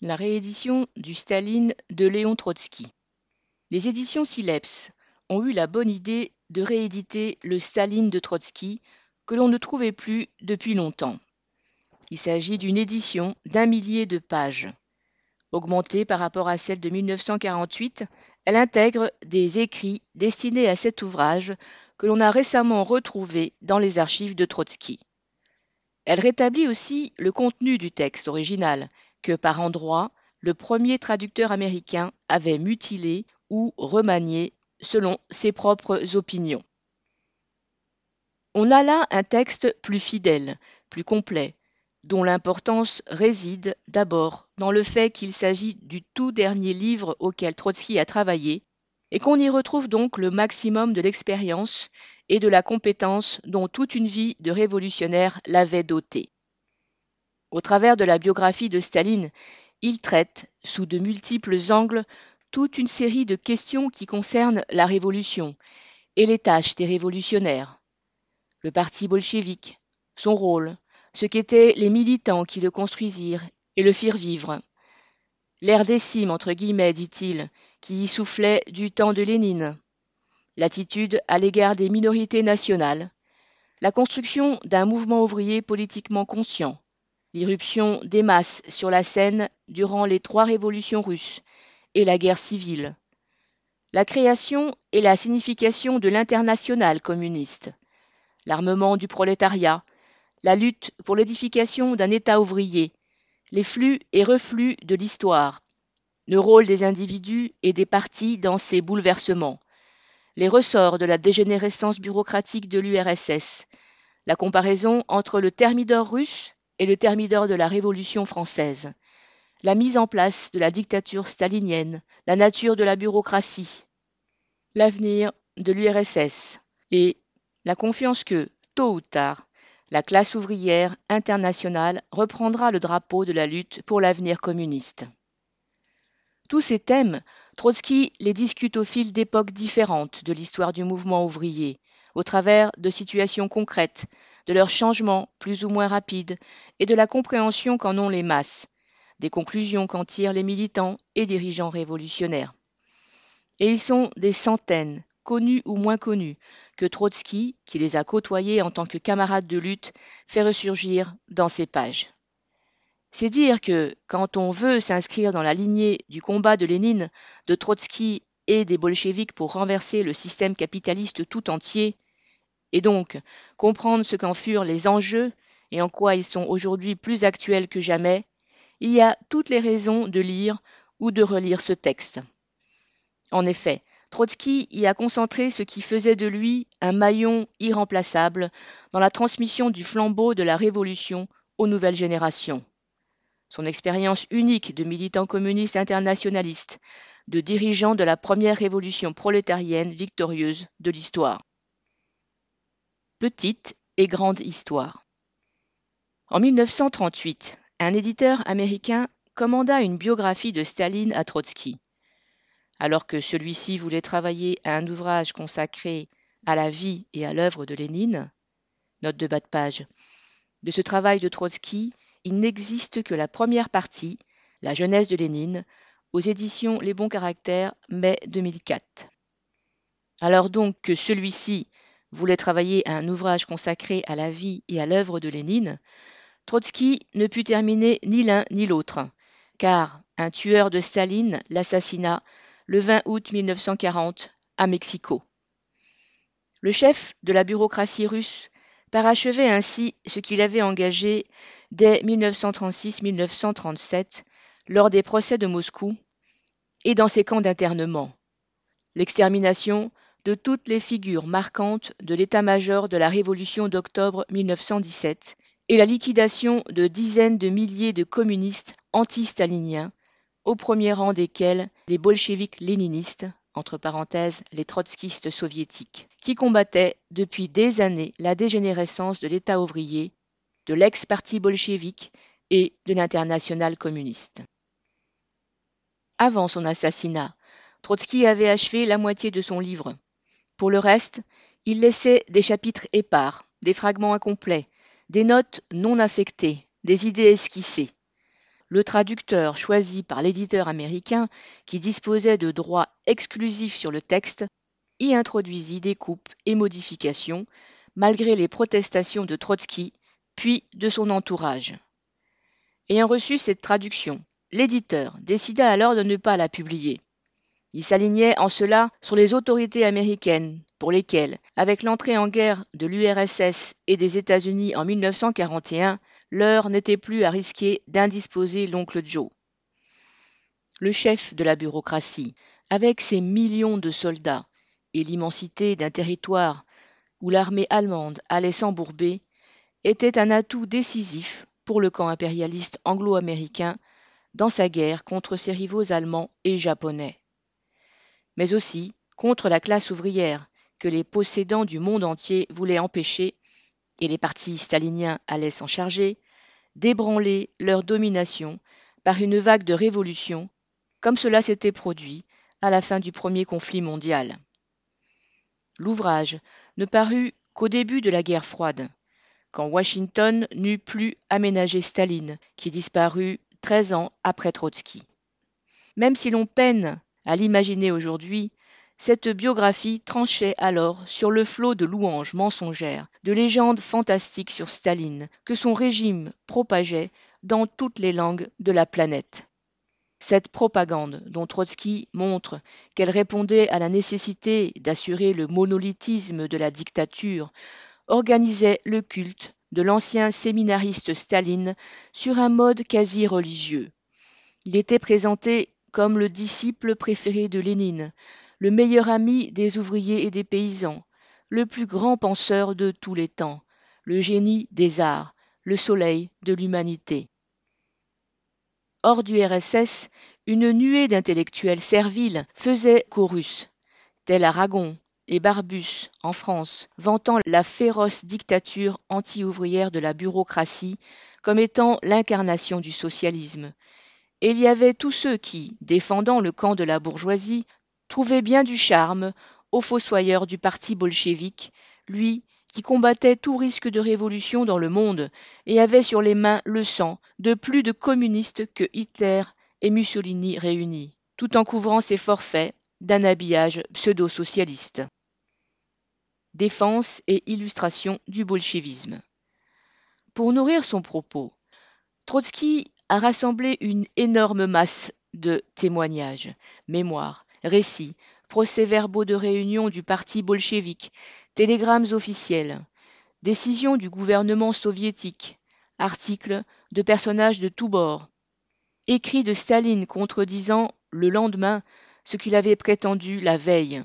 La réédition du Staline de Léon Trotsky. Les éditions Sileps ont eu la bonne idée de rééditer le Staline de Trotsky que l'on ne trouvait plus depuis longtemps. Il s'agit d'une édition d'un millier de pages. Augmentée par rapport à celle de 1948, elle intègre des écrits destinés à cet ouvrage que l'on a récemment retrouvé dans les archives de Trotsky. Elle rétablit aussi le contenu du texte original que par endroits le premier traducteur américain avait mutilé ou remanié selon ses propres opinions. On a là un texte plus fidèle, plus complet, dont l'importance réside d'abord dans le fait qu'il s'agit du tout dernier livre auquel Trotsky a travaillé, et qu'on y retrouve donc le maximum de l'expérience et de la compétence dont toute une vie de révolutionnaire l'avait doté. Au travers de la biographie de Staline, il traite, sous de multiples angles, toute une série de questions qui concernent la révolution et les tâches des révolutionnaires, le parti bolchevique, son rôle, ce qu'étaient les militants qui le construisirent et le firent vivre. L'air décime, entre guillemets, dit-il, qui y soufflait du temps de Lénine. L'attitude à l'égard des minorités nationales. La construction d'un mouvement ouvrier politiquement conscient. L'irruption des masses sur la scène durant les trois révolutions russes et la guerre civile. La création et la signification de l'international communiste. L'armement du prolétariat la lutte pour l'édification d'un État ouvrier, les flux et reflux de l'histoire, le rôle des individus et des partis dans ces bouleversements, les ressorts de la dégénérescence bureaucratique de l'URSS, la comparaison entre le thermidor russe et le thermidor de la Révolution française, la mise en place de la dictature stalinienne, la nature de la bureaucratie, l'avenir de l'URSS et la confiance que, tôt ou tard, la classe ouvrière internationale reprendra le drapeau de la lutte pour l'avenir communiste. Tous ces thèmes, Trotsky les discute au fil d'époques différentes de l'histoire du mouvement ouvrier, au travers de situations concrètes, de leurs changements plus ou moins rapides et de la compréhension qu'en ont les masses, des conclusions qu'en tirent les militants et dirigeants révolutionnaires. Et ils sont des centaines, connus ou moins connus, que Trotsky, qui les a côtoyés en tant que camarades de lutte, fait ressurgir dans ses pages. C'est dire que, quand on veut s'inscrire dans la lignée du combat de Lénine, de Trotsky et des bolcheviks pour renverser le système capitaliste tout entier, et donc comprendre ce qu'en furent les enjeux et en quoi ils sont aujourd'hui plus actuels que jamais, il y a toutes les raisons de lire ou de relire ce texte. En effet, Trotsky y a concentré ce qui faisait de lui un maillon irremplaçable dans la transmission du flambeau de la Révolution aux nouvelles générations. Son expérience unique de militant communiste internationaliste, de dirigeant de la première révolution prolétarienne victorieuse de l'histoire. Petite et grande histoire. En 1938, un éditeur américain commanda une biographie de Staline à Trotsky alors que celui-ci voulait travailler à un ouvrage consacré à la vie et à l'œuvre de Lénine. Note de bas de page. De ce travail de Trotsky, il n'existe que la première partie, La jeunesse de Lénine, aux éditions Les Bons Caractères, mai 2004. Alors donc que celui-ci voulait travailler à un ouvrage consacré à la vie et à l'œuvre de Lénine, Trotsky ne put terminer ni l'un ni l'autre, car un tueur de Staline l'assassina le 20 août 1940 à Mexico. Le chef de la bureaucratie russe parachevait ainsi ce qu'il avait engagé dès 1936-1937 lors des procès de Moscou et dans ses camps d'internement. L'extermination de toutes les figures marquantes de l'état-major de la Révolution d'octobre 1917 et la liquidation de dizaines de milliers de communistes anti-staliniens au premier rang desquels les bolcheviks léninistes, entre parenthèses les trotskistes soviétiques, qui combattaient depuis des années la dégénérescence de l'État ouvrier, de l'ex-parti bolchevique et de l'internationale communiste. Avant son assassinat, Trotsky avait achevé la moitié de son livre. Pour le reste, il laissait des chapitres épars, des fragments incomplets, des notes non affectées, des idées esquissées. le traducteur choisi par l'éditeur américain, qui disposait de droits exclusifs sur le texte, y introduisit des coupes et modifications, malgré les protestations de Trotsky, puis de son entourage. Ayant reçu cette traduction, l'éditeur décida alors de ne pas la publier. Il s'alignait en cela sur les autorités américaines, pour lesquelles, avec l'entrée en guerre de l'URSS et des États-Unis en 1941, l'heure n'était plus à risquer d'indisposer l'oncle Joe. Le chef de la bureaucratie, avec ses millions de soldats et l'immensité d'un territoire où l'armée allemande allait s'embourber, était un atout décisif pour le camp impérialiste anglo-américain dans sa guerre contre ses rivaux allemands et japonais mais aussi contre la classe ouvrière que les possédants du monde entier voulaient empêcher, et les partis staliniens allaient s'en charger, d'ébranler leur domination par une vague de révolution, comme cela s'était produit à la fin du premier conflit mondial. L'ouvrage ne parut qu'au début de la guerre froide, quand Washington n'eut plus aménagé Staline, qui disparut 13 ans après Trotsky. Même si l'on peine à l'imaginer aujourd'hui, cette biographie tranchait alors sur le flot de louanges mensongères, de légendes fantastiques sur Staline, que son régime propageait dans toutes les langues de la planète. Cette propagande, dont Trotsky montre qu'elle répondait à la nécessité d'assurer le monolithisme de la dictature, organisait le culte de l'ancien séminariste Staline sur un mode quasi religieux. Il était présenté comme le disciple préféré de Lénine, le meilleur ami des ouvriers et des paysans, le plus grand penseur de tous les temps, le génie des arts, le soleil de l'humanité. Hors du RSS, une nuée d'intellectuels serviles faisait chorus, tel Aragon et Barbus en France, vantant la féroce dictature anti-ouvrière de la bureaucratie comme étant l'incarnation du socialisme, il y avait tous ceux qui, défendant le camp de la bourgeoisie, trouvaient bien du charme au fossoyeur du parti bolchevique, lui qui combattait tout risque de révolution dans le monde et avait sur les mains le sang de plus de communistes que Hitler et Mussolini réunis, tout en couvrant ses forfaits d'un habillage pseudo-socialiste. Défense et illustration du bolchevisme. Pour nourrir son propos, Trotsky a rassemblé une énorme masse de témoignages, mémoires, récits, procès-verbaux de réunion du parti bolchevique, télégrammes officiels, décisions du gouvernement soviétique, articles de personnages de tous bords, écrits de Staline contredisant le lendemain ce qu'il avait prétendu la veille.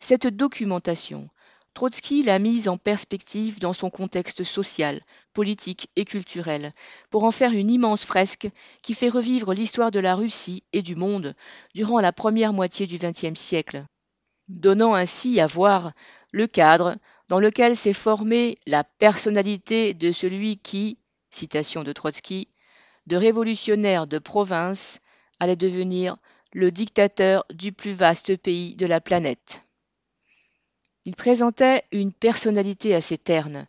Cette documentation Trotsky l'a mise en perspective dans son contexte social, politique et culturel, pour en faire une immense fresque qui fait revivre l'histoire de la Russie et du monde durant la première moitié du XXe siècle, donnant ainsi à voir le cadre dans lequel s'est formée la personnalité de celui qui, citation de Trotsky, de révolutionnaire de province, allait devenir le dictateur du plus vaste pays de la planète. Il présentait une personnalité assez terne,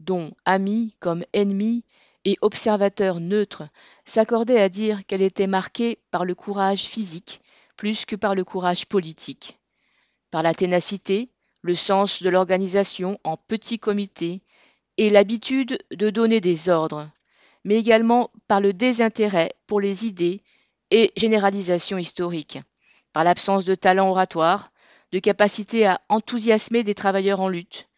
dont amis comme ennemis et observateurs neutres s'accordaient à dire qu'elle était marquée par le courage physique plus que par le courage politique, par la ténacité, le sens de l'organisation en petits comités et l'habitude de donner des ordres, mais également par le désintérêt pour les idées et généralisations historiques, par l'absence de talent oratoire, de capacité à enthousiasmer des travailleurs en lutte,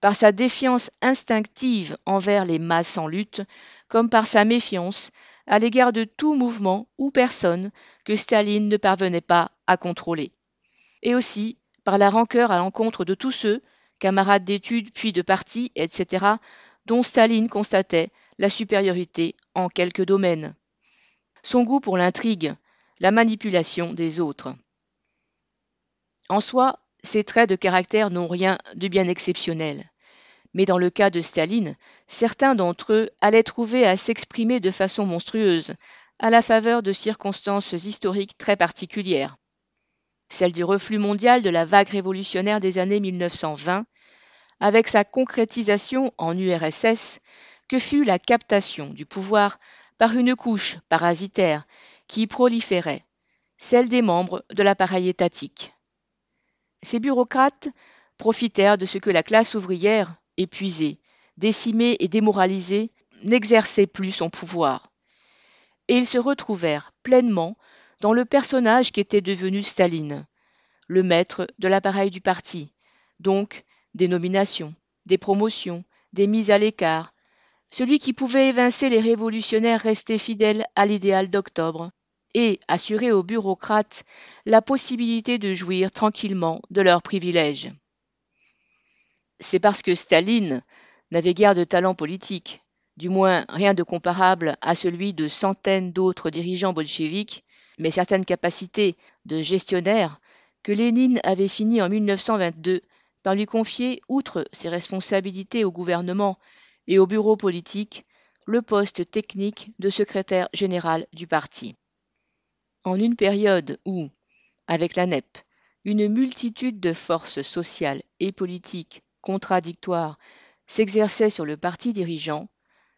par sa défiance instinctive envers les masses en lutte, comme par sa méfiance à l'égard de tout mouvement ou personne que Staline ne parvenait pas à contrôler, et aussi par la rancœur à l'encontre de tous ceux, camarades d'études puis de parti, etc., dont Staline constatait la supériorité en quelques domaines. Son goût pour l'intrigue, la manipulation des autres. En soi, ces traits de caractère n'ont rien de bien exceptionnel. Mais dans le cas de Staline, certains d'entre eux allaient trouver à s'exprimer de façon monstrueuse, à la faveur de circonstances historiques très particulières. Celle du reflux mondial de la vague révolutionnaire des années 1920, avec sa concrétisation en URSS, que fut la captation du pouvoir par une couche parasitaire qui proliférait, celle des membres de l'appareil étatique. Ces bureaucrates profitèrent de ce que la classe ouvrière, épuisée, décimée et démoralisée, n'exerçait plus son pouvoir. Et ils se retrouvèrent pleinement dans le personnage qui était devenu Staline, le maître de l'appareil du parti, donc des nominations, des promotions, des mises à l'écart, celui qui pouvait évincer les révolutionnaires restés fidèles à l'idéal d'octobre, et assurer aux bureaucrates la possibilité de jouir tranquillement de leurs privilèges. C'est parce que Staline n'avait guère de talent politique, du moins rien de comparable à celui de centaines d'autres dirigeants bolcheviques, mais certaines capacités de gestionnaire, que Lénine avait fini en 1922 par lui confier, outre ses responsabilités au gouvernement et au bureau politique, le poste technique de secrétaire général du parti. En une période où, avec la NEP, une multitude de forces sociales et politiques contradictoires s'exerçaient sur le parti dirigeant,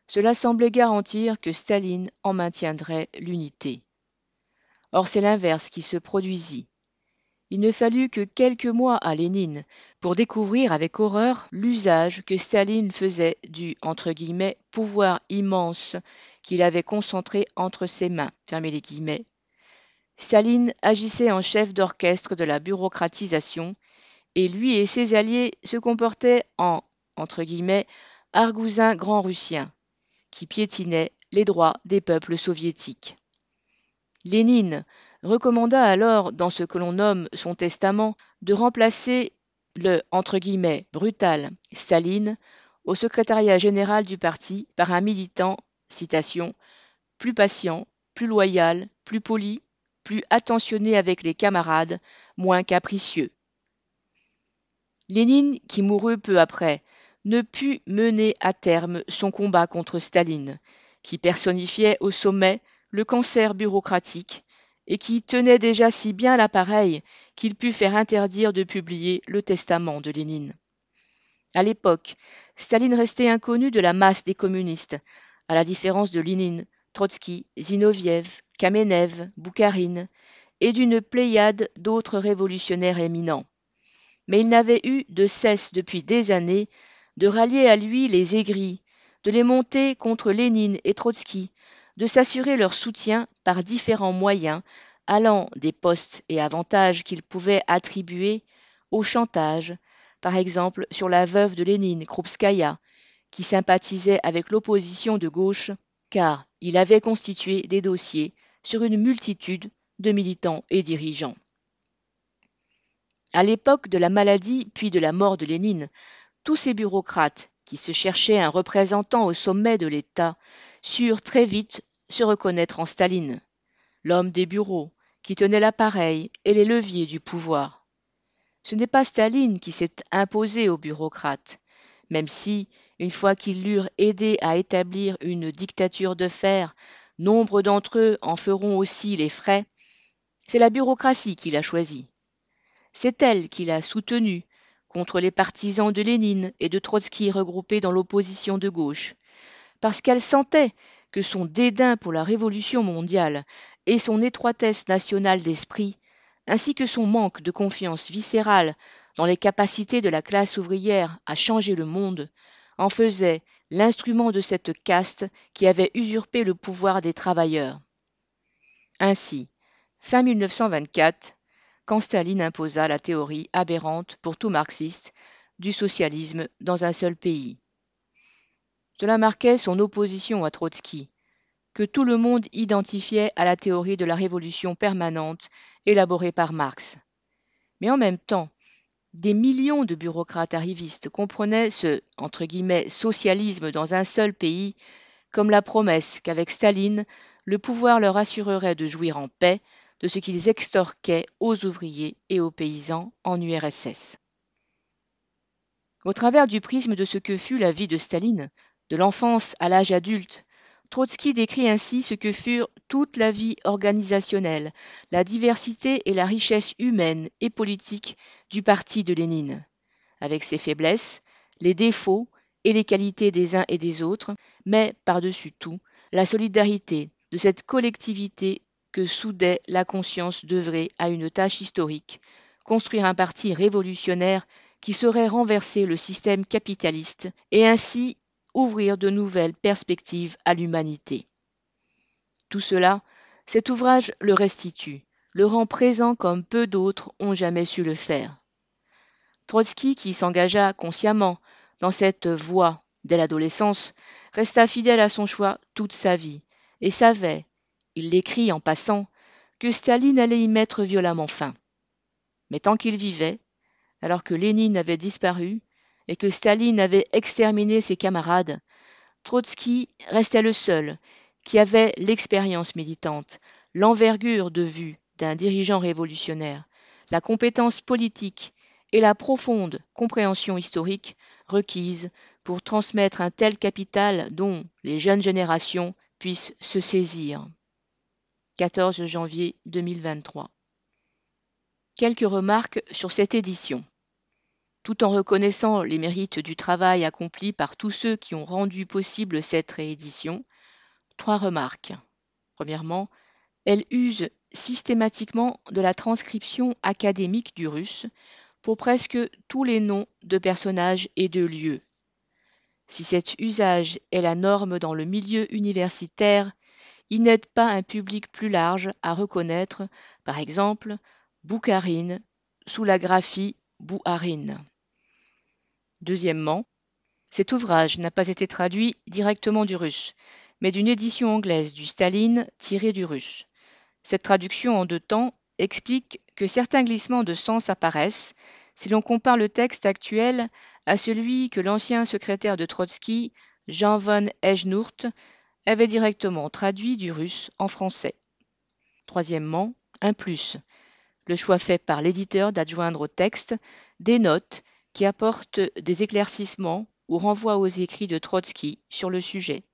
cela semblait garantir que Staline en maintiendrait l'unité. Or c'est l'inverse qui se produisit. Il ne fallut que quelques mois à Lénine pour découvrir avec horreur l'usage que Staline faisait du pouvoir immense qu'il avait concentré entre ses mains. Staline agissait en chef d'orchestre de la bureaucratisation, et lui et ses alliés se comportaient en entre guillemets, argousins grand russiens, qui piétinaient les droits des peuples soviétiques. Lénine recommanda alors, dans ce que l'on nomme son testament, de remplacer le brutal Staline au secrétariat général du parti par un militant, plus patient, plus loyal, plus poli, plus attentionné avec les camarades, moins capricieux. Lénine, qui mourut peu après, ne put mener à terme son combat contre Staline, qui personnifiait au sommet le cancer bureaucratique et qui tenait déjà si bien l'appareil qu'il put faire interdire de publier le testament de Lénine. À l'époque, Staline restait inconnu de la masse des communistes, à la différence de Lénine, Trotsky, Zinoviev, Kamenev, Boukharine et d'une pléiade d'autres révolutionnaires éminents. Mais il n'avait eu de cesse depuis des années de rallier à lui les aigris, de les monter contre Lénine et Trotsky, de s'assurer leur soutien par différents moyens allant des postes et avantages qu'il pouvait attribuer au chantage, par exemple sur la veuve de Lénine, Krupskaya, qui sympathisait avec l'opposition de gauche car il avait constitué des dossiers sur une multitude de militants et dirigeants. À l'époque de la maladie puis de la mort de Lénine, tous ces bureaucrates qui se cherchaient un représentant au sommet de l'État surent très vite se reconnaître en Staline, l'homme des bureaux, qui tenait l'appareil et les leviers du pouvoir. Ce n'est pas Staline qui s'est imposé aux bureaucrates, même si, une fois qu'ils l'eurent aidé à établir une dictature de fer, nombre d'entre eux en feront aussi les frais, c'est la bureaucratie qui l'a choisi. C'est elle qui l'a soutenu contre les partisans de Lénine et de Trotsky regroupés dans l'opposition de gauche, parce qu'elle sentait que son dédain pour la révolution mondiale et son étroitesse nationale d'esprit, ainsi que son manque de confiance viscérale dans les capacités de la classe ouvrière à changer le monde, en faisait l'instrument de cette caste qui avait usurpé le pouvoir des travailleurs. Ainsi, fin 1924, quand Staline imposa la théorie aberrante pour tout marxiste du socialisme dans un seul pays. Cela marquait son opposition à Trotsky, que tout le monde identifiait à la théorie de la révolution permanente élaborée par Marx. Mais en même temps, des millions de bureaucrates arrivistes comprenaient ce socialisme dans un seul pays comme la promesse qu'avec Staline, le pouvoir leur assurerait de jouir en paix de ce qu'ils extorquaient aux ouvriers et aux paysans en URSS. Au travers du prisme de ce que fut la vie de Staline, de l'enfance à l'âge adulte, Trotsky décrit ainsi ce que furent toute la vie organisationnelle, la diversité et la richesse humaine et politique du parti de Lénine, avec ses faiblesses, les défauts et les qualités des uns et des autres, mais par-dessus tout, la solidarité de cette collectivité que soudait la conscience d'œuvrer à une tâche historique, construire un parti révolutionnaire qui saurait renverser le système capitaliste et ainsi ouvrir de nouvelles perspectives à l'humanité. Tout cela, cet ouvrage le restitue, le rend présent comme peu d'autres ont jamais su le faire. Trotsky, qui s'engagea consciemment dans cette voie dès l'adolescence, resta fidèle à son choix toute sa vie et savait, il l'écrit en passant, que Staline allait y mettre violemment fin. Mais tant qu'il vivait, alors que Lénine avait disparu et que Staline avait exterminé ses camarades, Trotsky restait le seul qui avait l'expérience militante, l'envergure de vue d'un dirigeant révolutionnaire, la compétence politique et la profonde compréhension historique requise pour transmettre un tel capital dont les jeunes générations puissent se saisir. 14 janvier 2023. Quelques remarques sur cette édition. Tout en reconnaissant les mérites du travail accompli par tous ceux qui ont rendu possible cette réédition, trois remarques. Premièrement, elle use systématiquement de la transcription académique du russe pour presque tous les noms de personnages et de lieux. Si cet usage est la norme dans le milieu universitaire, il n'aide pas un public plus large à reconnaître, par exemple, Boukharine sous la graphie Bouharine. Deuxièmement, cet ouvrage n'a pas été traduit directement du russe, mais d'une édition anglaise du Staline tirée du russe. Cette traduction en deux temps explique que certains glissements de sens apparaissent si l'on compare le texte actuel à celui que l'ancien secrétaire de Trotsky, Jean von Ejnourt, avait directement traduit du russe en français. Troisièmement, un plus. Le choix fait par l'éditeur d'adjoindre au texte des notes qui apportent des éclaircissements ou renvoient aux écrits de Trotsky sur le sujet.